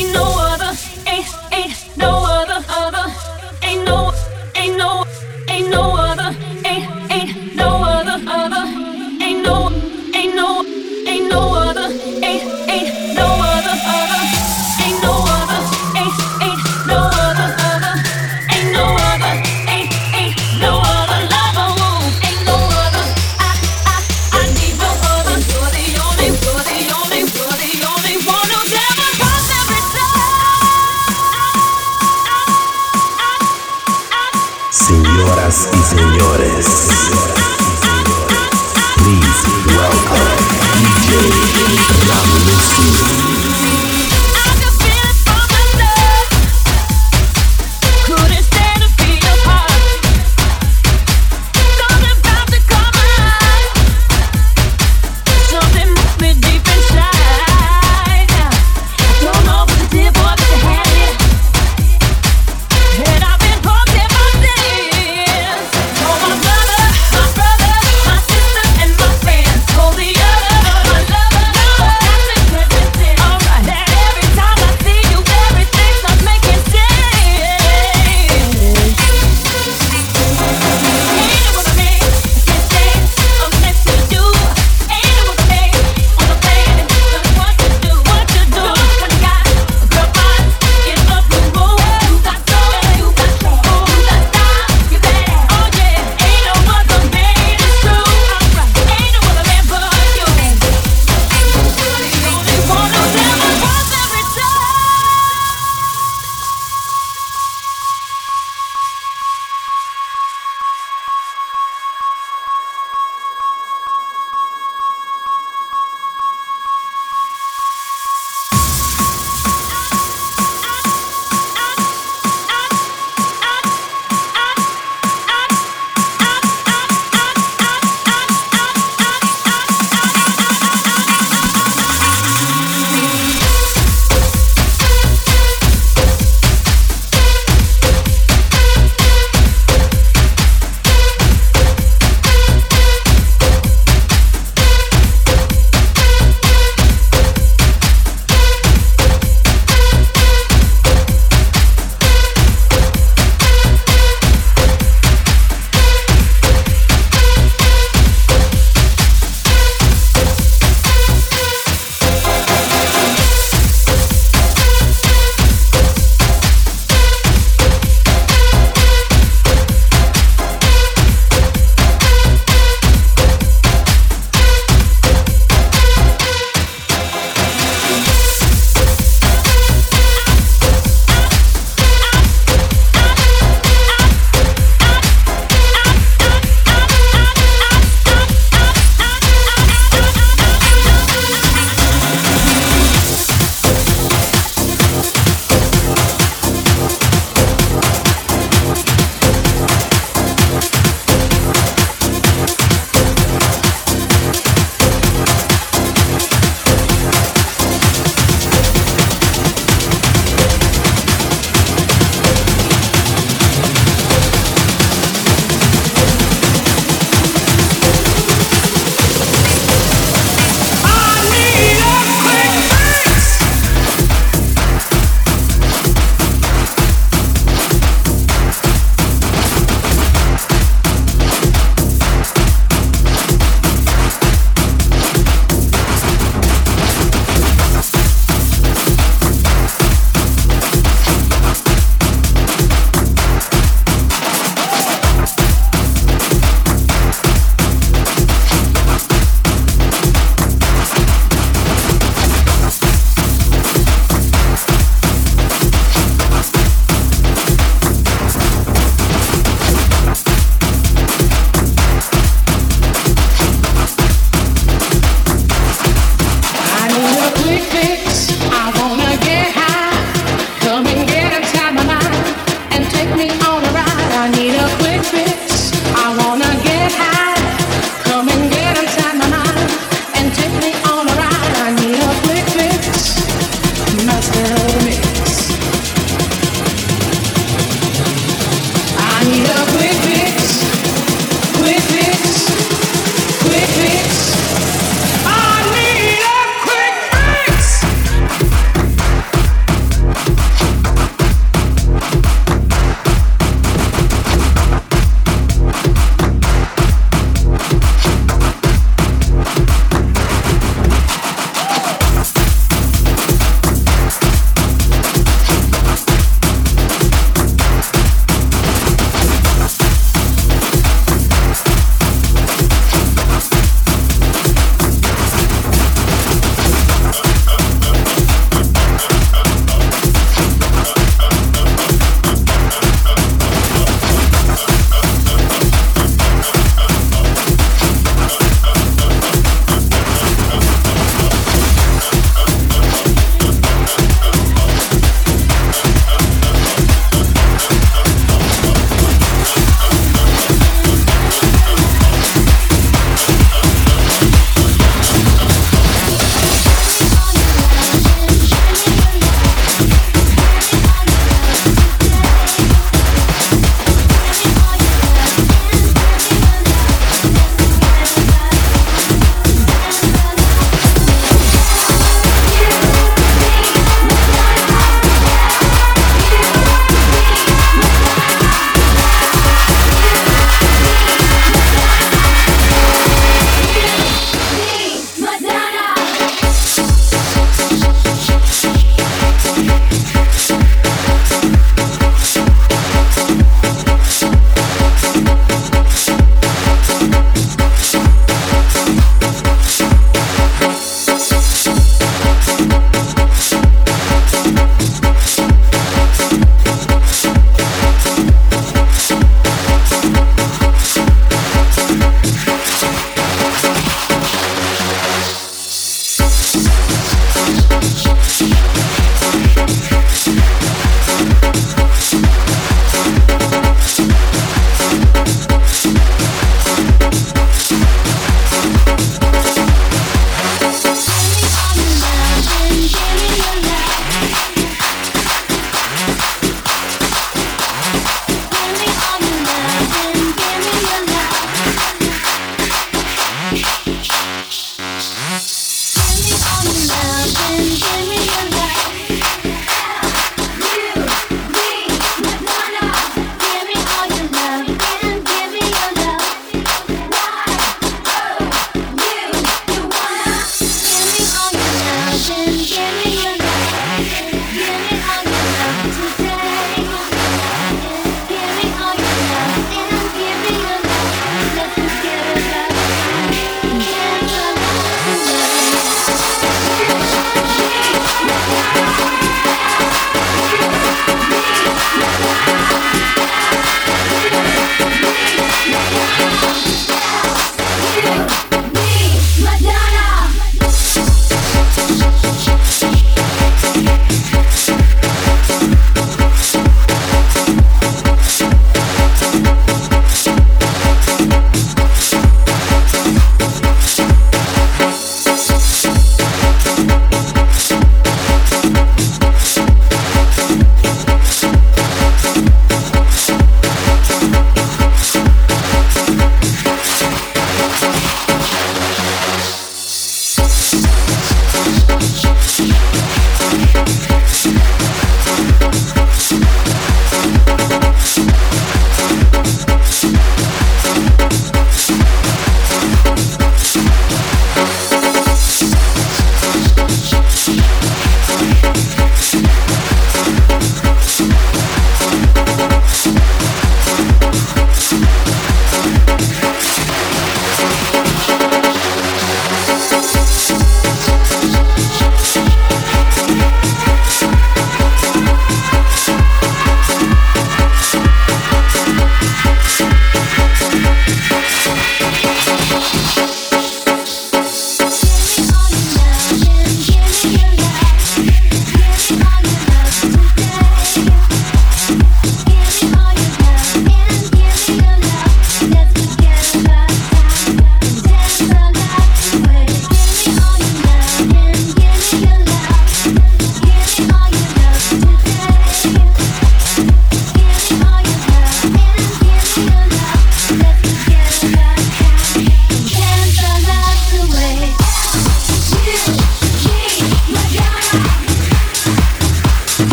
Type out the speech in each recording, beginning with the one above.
ain't no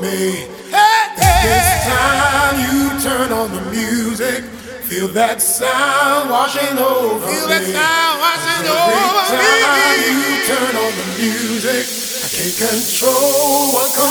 me. Hey, hey. This time you turn on the music, feel that sound washing over Feel me. that sound washing Every over time me. you turn on the music, I can't control what comes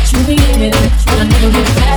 what you be in, I know you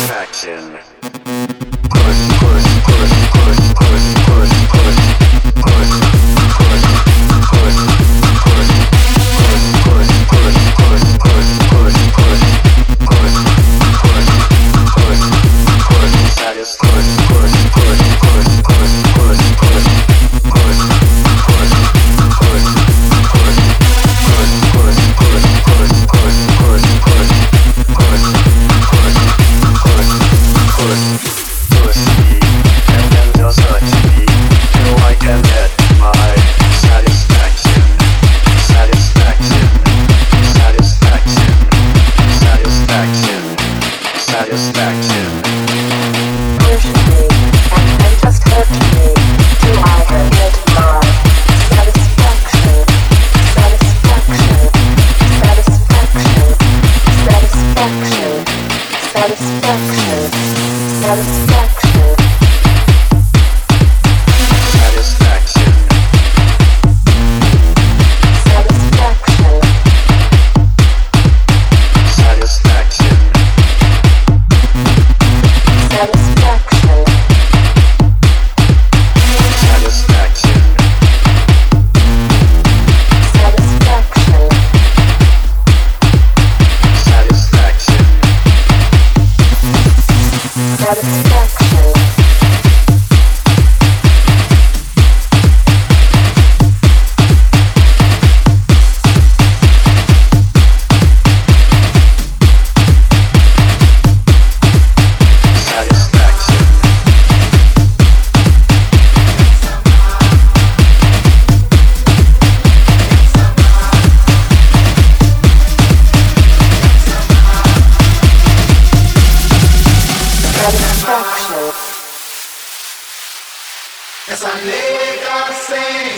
Satisfaction.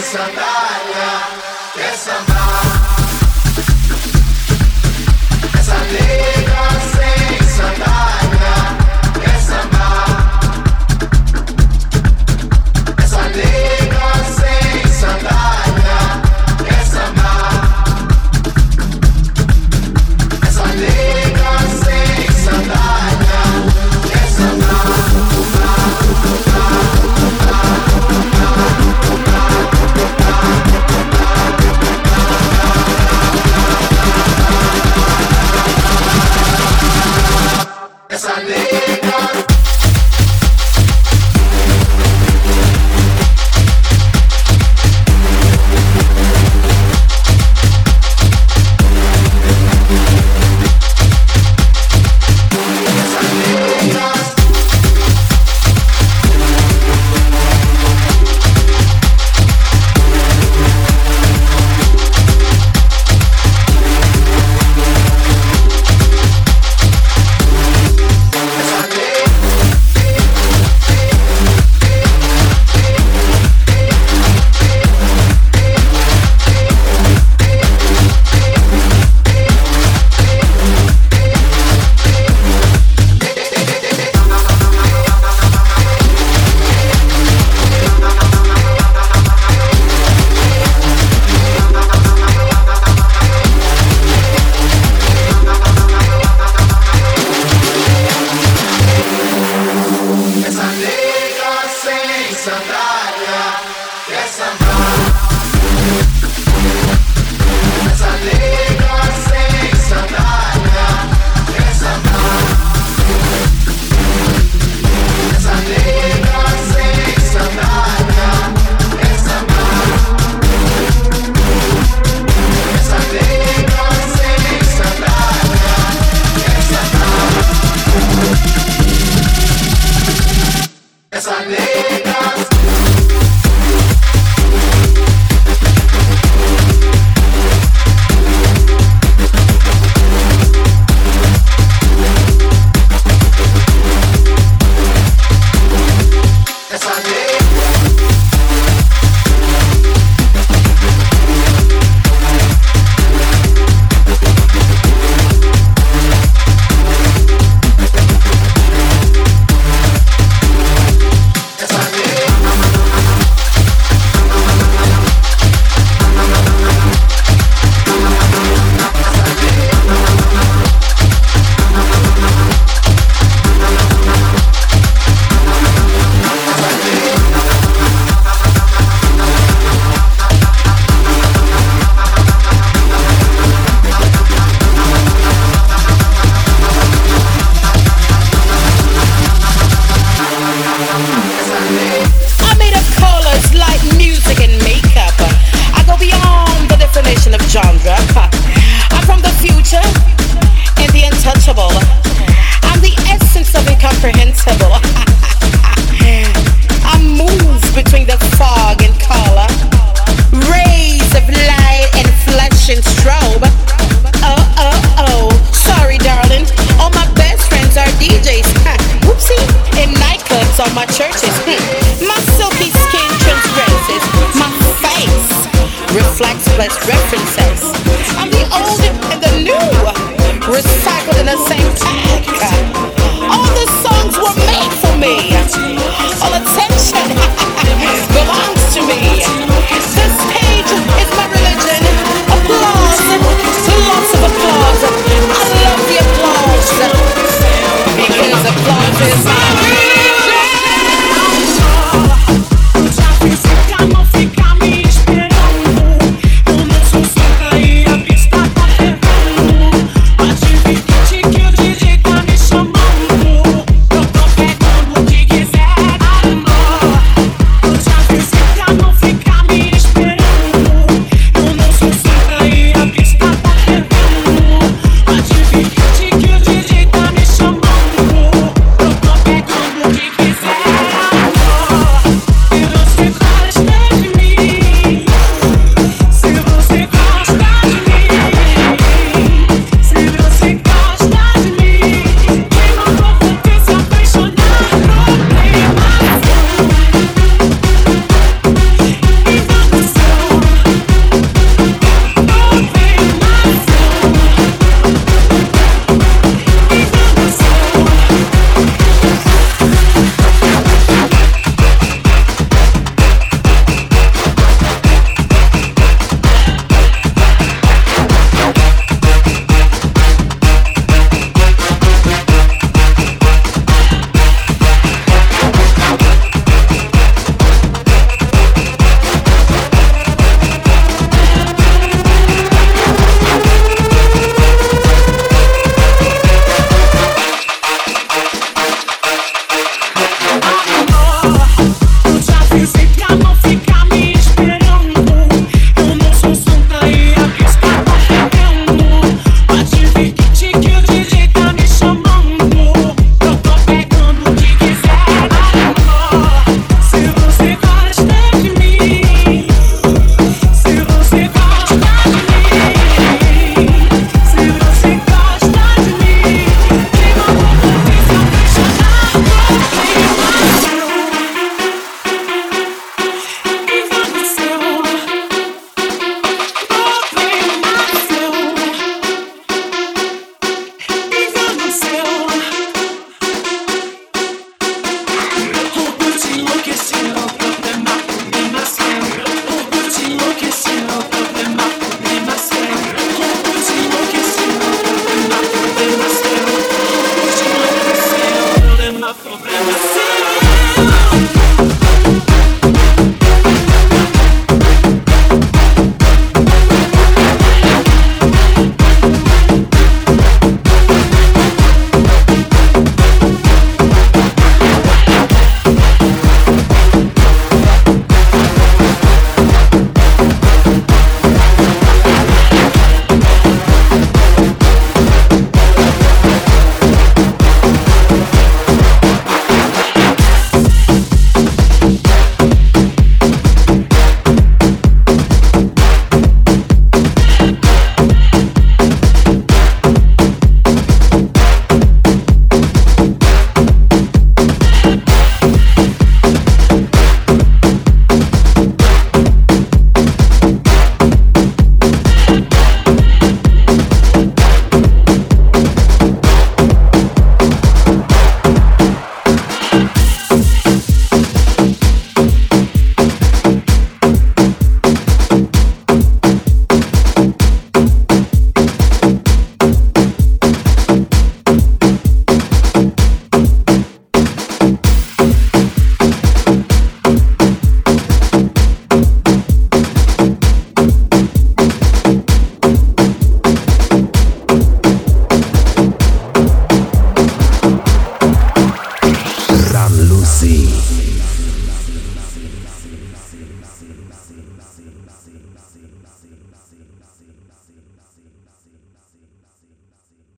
sandália, quer sambar. Essa negra